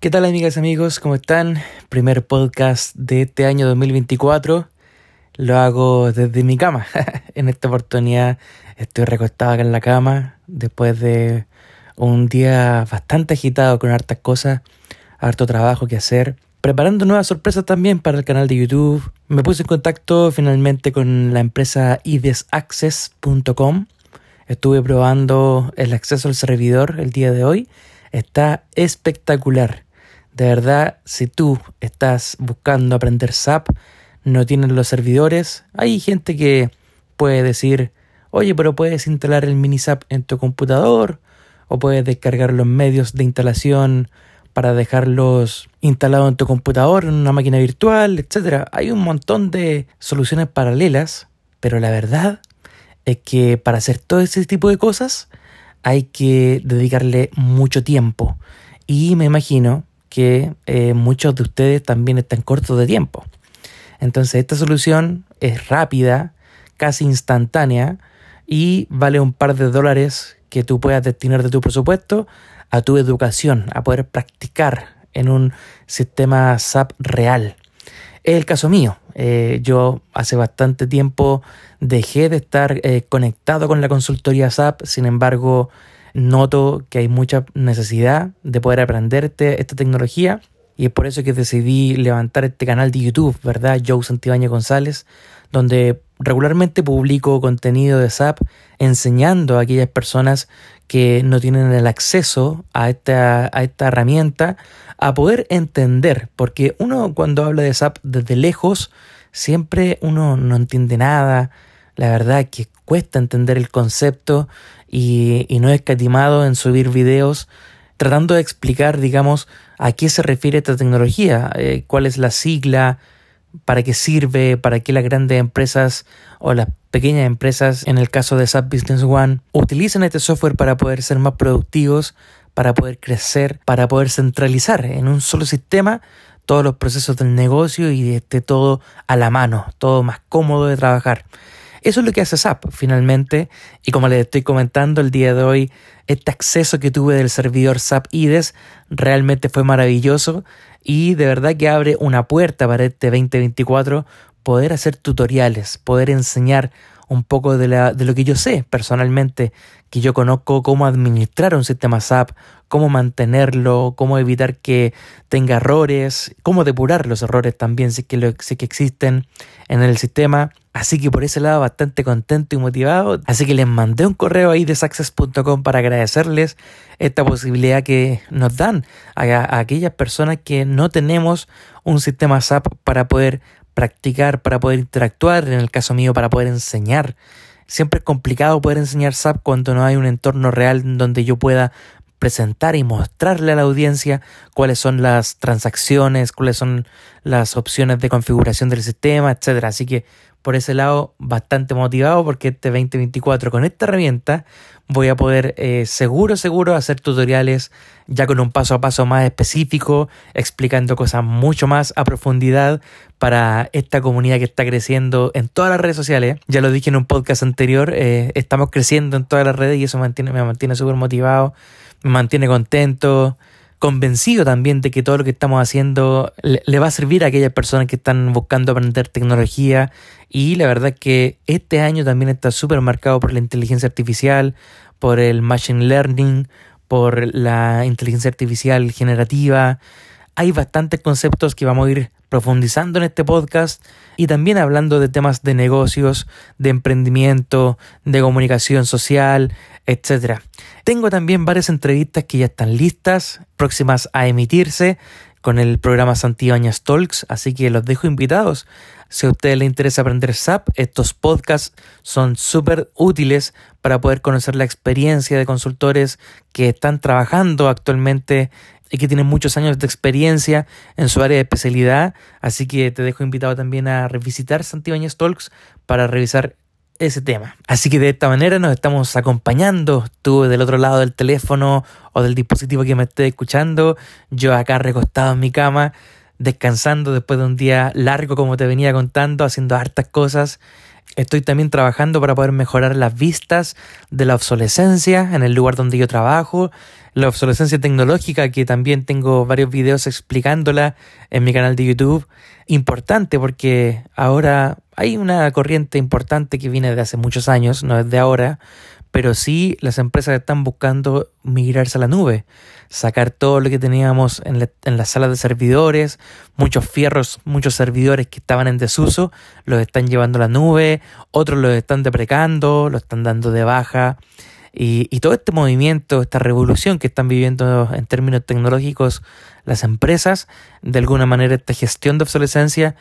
¿Qué tal amigas y amigos? ¿Cómo están? Primer podcast de este año 2024. Lo hago desde mi cama. en esta oportunidad estoy recostado acá en la cama después de un día bastante agitado con hartas cosas, harto trabajo que hacer. Preparando nuevas sorpresas también para el canal de YouTube. Me puse en contacto finalmente con la empresa idesaccess.com. Estuve probando el acceso al servidor el día de hoy. Está espectacular de verdad, si tú estás buscando aprender SAP, no tienes los servidores, hay gente que puede decir, oye, pero puedes instalar el mini SAP en tu computador o puedes descargar los medios de instalación para dejarlos instalados en tu computador, en una máquina virtual, etc. Hay un montón de soluciones paralelas, pero la verdad es que para hacer todo ese tipo de cosas hay que dedicarle mucho tiempo. Y me imagino que eh, muchos de ustedes también están cortos de tiempo. Entonces esta solución es rápida, casi instantánea y vale un par de dólares que tú puedas destinar de tu presupuesto a tu educación, a poder practicar en un sistema SAP real. Es el caso mío. Eh, yo hace bastante tiempo dejé de estar eh, conectado con la consultoría SAP, sin embargo, noto que hay mucha necesidad de poder aprender este, esta tecnología y es por eso que decidí levantar este canal de YouTube, ¿verdad? Joe Santibáñez González, donde regularmente publico contenido de SAP enseñando a aquellas personas que no tienen el acceso a esta, a esta herramienta a poder entender, porque uno cuando habla de SAP desde lejos, siempre uno no entiende nada, la verdad que cuesta entender el concepto y, no he escatimado en subir videos tratando de explicar, digamos, a qué se refiere esta tecnología, eh, cuál es la sigla, para qué sirve, para qué las grandes empresas o las pequeñas empresas, en el caso de SAP Business One, utilizan este software para poder ser más productivos, para poder crecer, para poder centralizar en un solo sistema todos los procesos del negocio y esté todo a la mano, todo más cómodo de trabajar. Eso es lo que hace SAP finalmente y como les estoy comentando el día de hoy, este acceso que tuve del servidor SAP IDES realmente fue maravilloso y de verdad que abre una puerta para este 2024 poder hacer tutoriales, poder enseñar un poco de, la, de lo que yo sé personalmente, que yo conozco cómo administrar un sistema SAP, cómo mantenerlo, cómo evitar que tenga errores, cómo depurar los errores también si que, lo, si que existen en el sistema. Así que por ese lado bastante contento y motivado. Así que les mandé un correo ahí de success.com para agradecerles esta posibilidad que nos dan a, aquellas personas que no tenemos un sistema SAP para poder practicar, para poder interactuar, en el caso mío para poder enseñar. Siempre es complicado poder enseñar SAP cuando no hay un entorno real donde yo pueda presentar y mostrarle a la audiencia cuáles son las transacciones, cuáles son las opciones de configuración del sistema, etcétera. Así que por ese lado bastante motivado porque este 2024 con esta herramienta voy a poder eh, seguro, seguro hacer tutoriales ya con un paso a paso más específico, explicando cosas mucho más a profundidad para esta comunidad que está creciendo en todas las redes sociales. Ya lo dije en un podcast anterior, eh, estamos creciendo en todas las redes y eso mantiene, me mantiene súper motivado, me mantiene contento convencido también de que todo lo que estamos haciendo le, va a servir a aquellas personas que están buscando aprender tecnología y la verdad que este año también está súper marcado por la inteligencia artificial, por el machine learning, por la inteligencia artificial generativa. Hay bastantes conceptos que vamos a ir profundizando en este podcast y también hablando de temas de negocios, de emprendimiento, de comunicación social, etc. Tengo también varias entrevistas que ya están listas, próximas a emitirse con el programa Santibáñez Talks, así que los dejo invitados. Si a ustedes les interesa aprender SAP, estos podcasts son súper útiles para poder conocer la experiencia de consultores que están trabajando actualmente y que tienen muchos años de experiencia en su área de especialidad. Así que te dejo invitado también a revisitar Santibáñez Talks para revisar ese tema. Así que de esta manera nos estamos acompañando, tú del otro lado del teléfono o del dispositivo que me esté escuchando, yo acá recostado en mi cama, descansando después de un día largo como te venía contando, haciendo hartas cosas. Estoy también trabajando para poder mejorar las vistas de la obsolescencia en el lugar donde yo trabajo, la obsolescencia tecnológica, que también tengo varios videos explicándola en mi canal de YouTube. Importante porque ahora hay una corriente importante que viene de hace muchos años, no es de ahora, pero sí las empresas están buscando migrarse a la nube, sacar todo lo que teníamos en, la, en las salas de servidores, muchos fierros, muchos servidores que estaban en desuso, los están llevando a la nube, otros los están deprecando, los están dando de baja. Y, y todo este movimiento, esta revolución que están viviendo en términos tecnológicos las empresas, de alguna manera esta gestión de obsolescencia,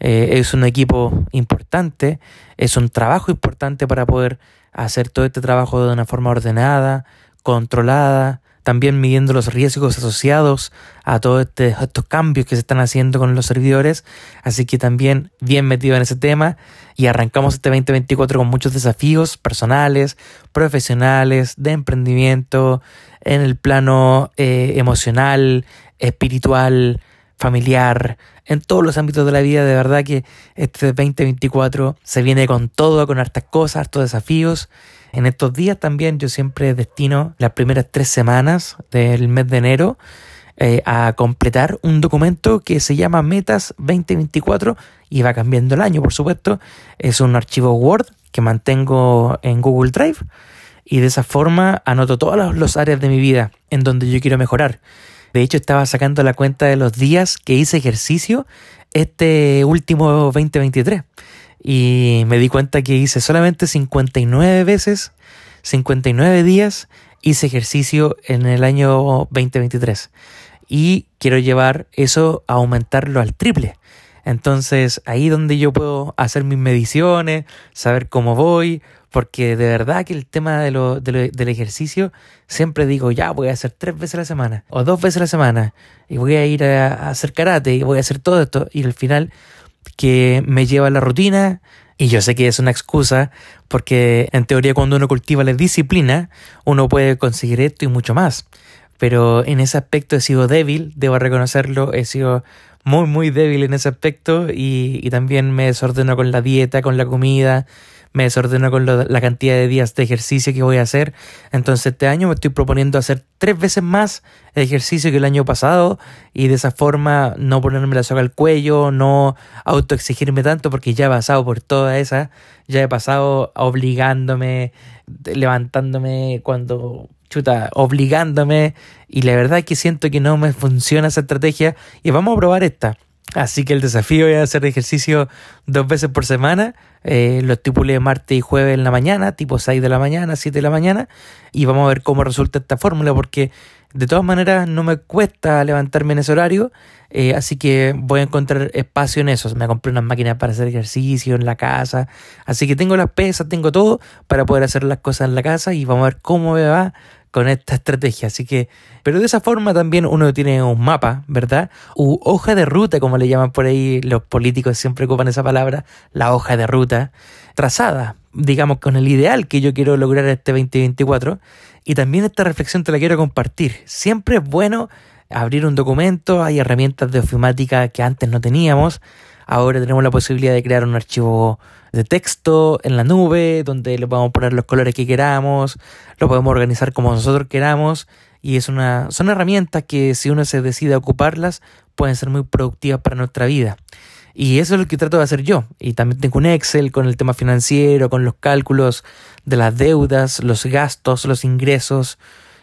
eh, es un equipo importante, es un trabajo importante para poder hacer todo este trabajo de una forma ordenada, controlada, también midiendo los riesgos asociados a todos este, estos cambios que se están haciendo con los servidores. Así que también bien metido en ese tema y arrancamos este 2024 con muchos desafíos personales, profesionales, de emprendimiento, en el plano eh, emocional, espiritual, familiar, en todos los ámbitos de la vida. De verdad que este 2024 se viene con todo, con hartas cosas, hartos desafíos. En estos días también yo siempre destino las primeras tres semanas del mes de enero eh, a completar un documento que se llama Metas 2024 y va cambiando el año, por supuesto. Es un archivo Word que mantengo en Google Drive y de esa forma anoto todas las áreas de mi vida en donde yo quiero mejorar. De hecho, estaba sacando la cuenta de los días que hice ejercicio este último 2023. Y me di cuenta que hice solamente 59 veces, 59 días hice ejercicio en el año 2023. Y quiero llevar eso a aumentarlo al triple. Entonces ahí donde yo puedo hacer mis mediciones, saber cómo voy, porque de verdad que el tema de lo, del ejercicio, siempre digo, ya voy a hacer tres veces a la semana o dos veces a la semana y voy a ir a, hacer karate y voy a hacer todo esto y al final que me lleva a la rutina y yo sé que es una excusa porque en teoría cuando uno cultiva la disciplina uno puede conseguir esto y mucho más. Pero en ese aspecto he sido débil, debo reconocerlo, he sido muy muy débil en ese aspecto y, y también me desordeno con la dieta, con la comida, me desordeno con la cantidad de días de ejercicio que voy a hacer. Entonces este año me estoy proponiendo hacer tres veces más ejercicio que el año pasado y de esa forma no ponerme la soga al cuello, no autoexigirme tanto porque ya he pasado por toda esa, ya he pasado obligándome, levantándome cuando chuta, obligándome y la verdad es que siento que no me funciona esa estrategia y vamos a probar esta. Así que el desafío es hacer ejercicio dos veces por semana. Eh, lo estipulé martes y jueves en la mañana, tipo 6 de la mañana, 7 de la mañana. Y vamos a ver cómo resulta esta fórmula, porque de todas maneras no me cuesta levantarme en ese horario. Eh, así que voy a encontrar espacio en eso. Me compré unas máquinas para hacer ejercicio en la casa. Así que tengo las pesas, tengo todo para poder hacer las cosas en la casa. Y vamos a ver cómo me va con esta estrategia. Así que, pero de esa forma también uno tiene un mapa, ¿verdad? U hoja de ruta, como le llaman por ahí los políticos, siempre ocupan esa palabra, la hoja de ruta, trazada, digamos, con el ideal que yo quiero lograr este 2024. Y también esta reflexión te la quiero compartir. Siempre es bueno abrir un documento, hay herramientas de ofimática que antes no teníamos. Ahora tenemos la posibilidad de crear un archivo de texto en la nube, donde le podemos poner los colores que queramos, lo podemos organizar como nosotros queramos. Y es una, son herramientas que si uno se decide a ocuparlas, pueden ser muy productivas para nuestra vida. Y eso es lo que trato de hacer yo. Y también tengo un Excel con el tema financiero, con los cálculos de las deudas, los gastos, los ingresos,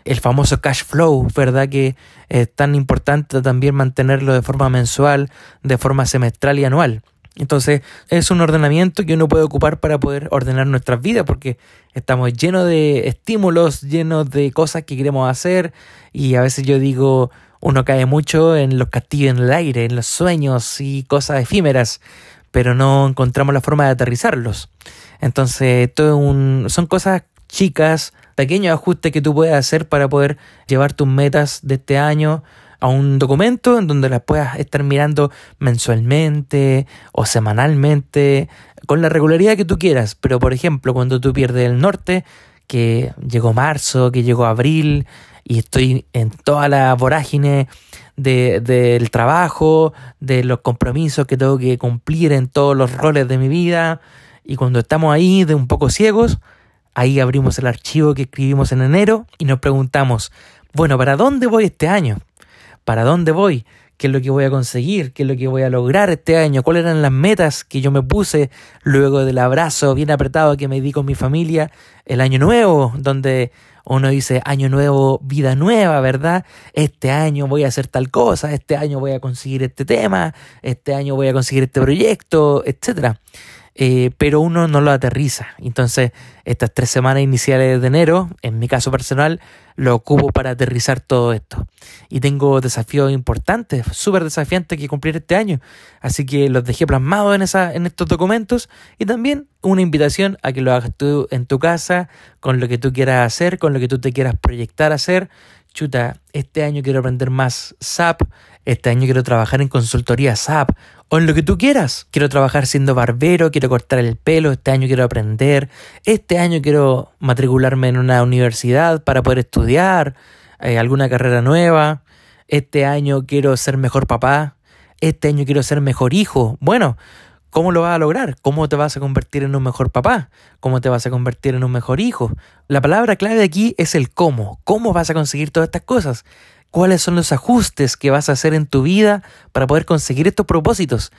el famoso cash flow, ¿verdad? Que es tan importante también mantenerlo de forma mensual, de forma semestral y anual. Entonces es un ordenamiento que uno puede ocupar para poder ordenar nuestras vidas porque estamos llenos de estímulos, llenos de cosas que queremos hacer y a veces yo digo, uno cae mucho en los castillos en el aire, en los sueños y cosas efímeras, pero no encontramos la forma de aterrizarlos. Entonces un, son cosas chicas, pequeños ajustes que tú puedes hacer para poder llevar tus metas de este año a un documento en donde las puedas estar mirando mensualmente o semanalmente, con la regularidad que tú quieras. Pero por ejemplo, cuando tú pierdes el norte, que llegó marzo, que llegó abril, y estoy en toda la vorágine de, del trabajo, de los compromisos que tengo que cumplir en todos los roles de mi vida, y cuando estamos ahí de un poco ciegos, ahí abrimos el archivo que escribimos en enero y nos preguntamos, Bueno, ¿para dónde voy este año? ¿Para dónde voy? ¿Qué es lo que voy a conseguir? ¿Qué es lo que voy a lograr este año? ¿Cuáles eran las metas que yo me puse luego del abrazo bien apretado que me di con mi familia el año nuevo, donde uno dice año nuevo, vida nueva, ¿verdad? Este año voy a hacer tal cosa, este año voy a conseguir este tema, este año voy a conseguir este proyecto, etcétera. Eh, pero uno no lo aterriza. Entonces, estas tres semanas iniciales de enero, en mi caso personal, lo ocupo para aterrizar todo esto. Y tengo desafíos importantes, súper desafiantes que cumplir este año. Así que los dejé plasmados en, en estos documentos y también una invitación a que lo hagas tú en tu casa, con lo que tú quieras hacer, con lo que tú te quieras proyectar a hacer. Chuta, este año quiero aprender más SAP, este año quiero trabajar en consultoría SAP o en lo que tú quieras. Quiero trabajar siendo barbero, quiero cortar el pelo, este año quiero aprender, este año quiero matricularme en una universidad para poder estudiar eh, alguna carrera nueva, este año quiero ser mejor papá, este año quiero ser mejor hijo. Bueno, ¿Cómo lo vas a lograr? ¿Cómo te vas a convertir en un mejor papá? ¿Cómo te vas a convertir en un mejor hijo? La palabra clave aquí es el cómo. ¿Cómo vas a conseguir todas estas cosas? Cuáles son los ajustes que vas a hacer en tu vida para poder conseguir estos propósitos.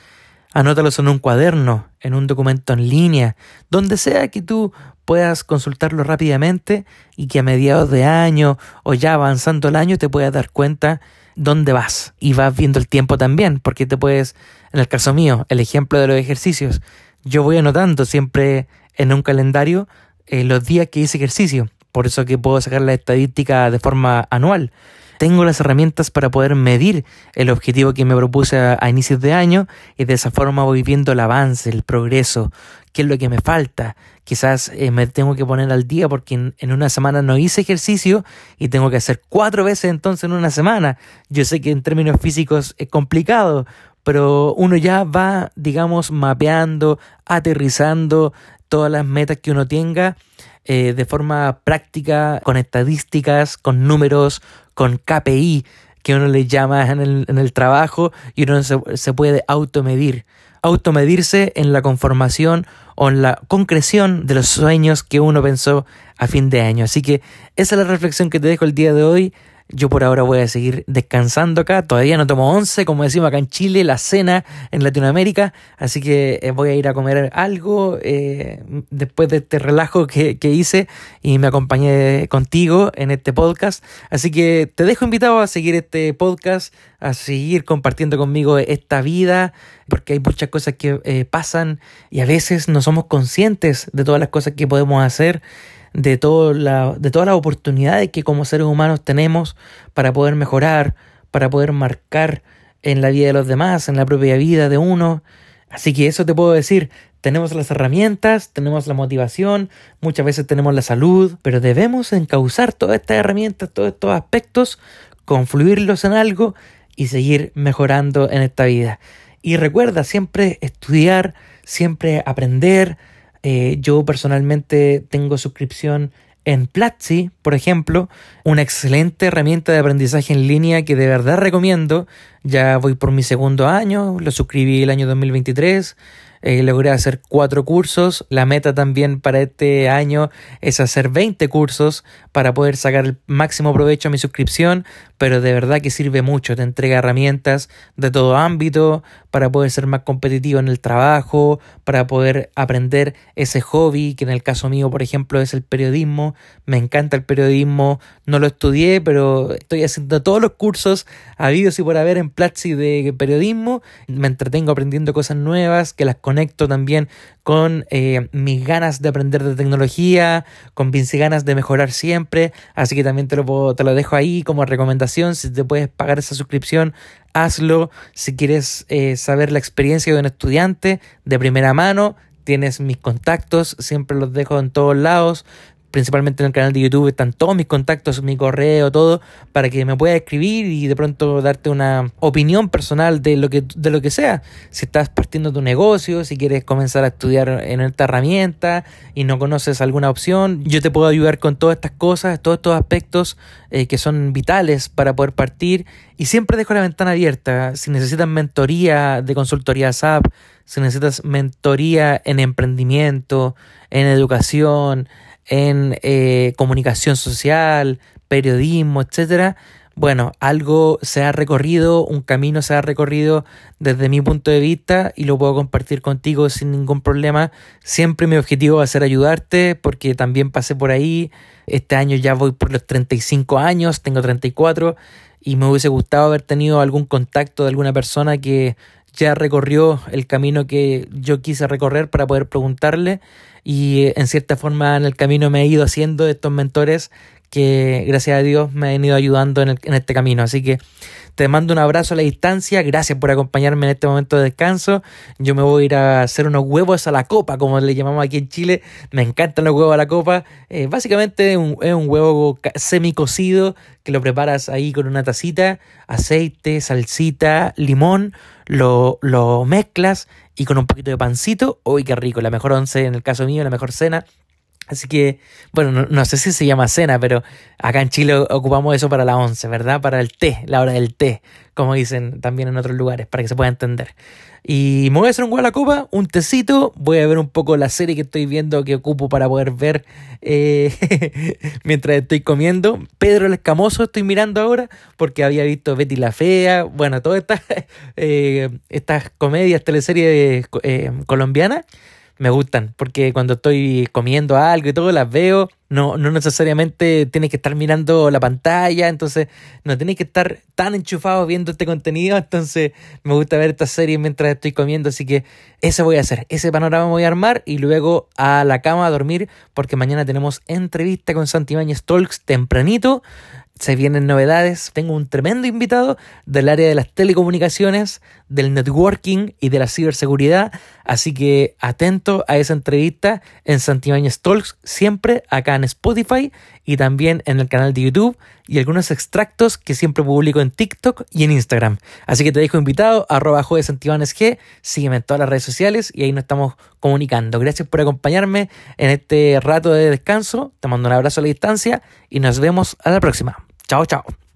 Anótalos en un cuaderno, en un documento en línea, donde sea que tú puedas consultarlo rápidamente y que a mediados de año o ya avanzando el año te puedas dar cuenta dónde vas y vas viendo el tiempo también, porque te puedes, en el caso mío, el ejemplo de los ejercicios, yo voy anotando siempre en un calendario eh, los días que hice ejercicio, por eso que puedo sacar la estadística de forma anual tengo las herramientas para poder medir el objetivo que me propuse a, inicios de año y de esa forma voy viendo el avance, el progreso, qué es lo que me falta. Quizás eh, me tengo que poner al día porque en, una semana no hice ejercicio y tengo que hacer cuatro veces entonces en una semana. Yo sé que en términos físicos es complicado, pero uno ya va, digamos, mapeando, aterrizando todas las metas que uno tenga eh, de forma práctica, con estadísticas, con números, con KPI, que uno le llama en el, en el trabajo y uno se, se puede automedir. Automedirse en la conformación o en la concreción de los sueños que uno pensó a fin de año. Así que esa es la reflexión que te dejo el día de hoy. Yo por ahora voy a seguir descansando acá. Todavía no tomo once, como decimos acá en Chile, la cena en Latinoamérica. Así que eh, voy a ir a comer algo eh, después de este relajo que, que, hice y me acompañé contigo en este podcast. Así que te dejo invitado a seguir este podcast, a seguir compartiendo conmigo esta vida, porque hay muchas cosas que eh, pasan y a veces no somos conscientes de todas las cosas que podemos hacer de, todo la, de todas las oportunidades que como seres humanos tenemos para poder mejorar, para poder marcar en la vida de los demás, en la propia vida de uno. Así que eso te puedo decir, tenemos las herramientas, tenemos la motivación, muchas veces tenemos la salud, pero debemos encauzar todas estas herramientas, todos estos aspectos, confluirlos en algo y seguir mejorando en esta vida. Y recuerda siempre estudiar, siempre aprender, eh, yo personalmente tengo suscripción en Platzi, por ejemplo, una excelente herramienta de aprendizaje en línea que de verdad recomiendo. Ya voy por mi segundo año, lo suscribí el año 2023. Eh, logré hacer cuatro cursos. La meta también para este año es hacer 20 cursos para poder sacar el máximo provecho a mi suscripción, pero de verdad que sirve mucho. Te entrega herramientas de todo ámbito para poder ser más competitivo en el trabajo, para poder aprender ese hobby, que en el caso mío, por ejemplo, es el periodismo. Me encanta el periodismo. No lo estudié, pero estoy haciendo todos los cursos habidos y por haber en Platzi de periodismo. Me entretengo aprendiendo cosas nuevas que las conecto también con eh, mis ganas de aprender de tecnología, con mis ganas de mejorar siempre. Así que también te lo, te lo dejo ahí como recomendación. Si te puedes pagar esa suscripción, hazlo. Si quieres eh, saber la experiencia de un estudiante de primera mano, tienes mis contactos, siempre los dejo en todos lados principalmente en el canal de YouTube están todos mis contactos, mi correo, todo, para que me puedas escribir y de pronto darte una opinión personal de lo que, de lo que sea. Si estás partiendo tu negocio, si quieres comenzar a estudiar en esta herramienta y no conoces alguna opción, yo te puedo ayudar con todas estas cosas, todos estos aspectos eh, que son vitales para poder partir. Y siempre dejo la ventana abierta. Si necesitas mentoría de consultoría SAP, si necesitas mentoría en emprendimiento, en educación, en eh, comunicación social, periodismo, etcétera, bueno, algo se ha recorrido, un camino se ha recorrido desde mi punto de vista y lo puedo compartir contigo sin ningún problema. Siempre mi objetivo va a ser ayudarte porque también pasé por ahí. Este año ya voy por los 35 años, tengo 34 y me hubiese gustado haber tenido algún contacto de alguna persona que ya recorrió el camino que yo quise recorrer para poder preguntarle y en cierta forma en el camino me he ido haciendo de estos mentores que gracias a Dios me han ido ayudando en, en, este camino. Así que te mando un abrazo a la distancia, gracias por acompañarme en este momento de descanso. Yo me voy a ir a hacer unos huevos a la copa, como le llamamos aquí en Chile. Me encantan los huevos a la copa. Eh, básicamente un, es un huevo semi cocido que lo preparas ahí con una tacita, aceite, salsita, limón, lo, lo mezclas y con un poquito de pancito. Uy, qué rico, la mejor once en el caso mío, la mejor cena. Así que, bueno, no, sé si se llama cena, pero acá en Chile ocupamos eso para la once, ¿verdad? Para el té, la hora del té, como dicen también en otros lugares, para que se pueda entender. Y me voy a hacer un la copa, un tecito, voy a ver un poco la serie que estoy viendo que ocupo para poder ver eh, mientras estoy comiendo. Pedro el Escamoso estoy mirando ahora, porque había visto Betty la Fea, bueno, todas estas, eh, estas comedias, teleseries eh, colombianas me gustan, porque cuando estoy comiendo algo y todo, las veo, no, no necesariamente tienes que estar mirando la pantalla, entonces no tienes que estar tan enchufado viendo este contenido, entonces me gusta ver esta serie mientras estoy comiendo, así que eso voy a hacer, ese panorama voy a armar y luego a la cama a dormir, porque mañana tenemos entrevista con Santi Talks tempranito, se vienen novedades. Tengo un tremendo invitado del área de las telecomunicaciones, del networking y de la ciberseguridad. Así que atento a esa entrevista en Santibáñez Talks, siempre acá en Spotify y también en el canal de YouTube y algunos extractos que siempre publico en TikTok y en Instagram. Así que te dejo invitado, arroba G, sígueme en todas las redes sociales y ahí nos estamos comunicando. Gracias por acompañarme en este rato de descanso. Te mando un abrazo a la distancia y nos vemos a la próxima. 找找。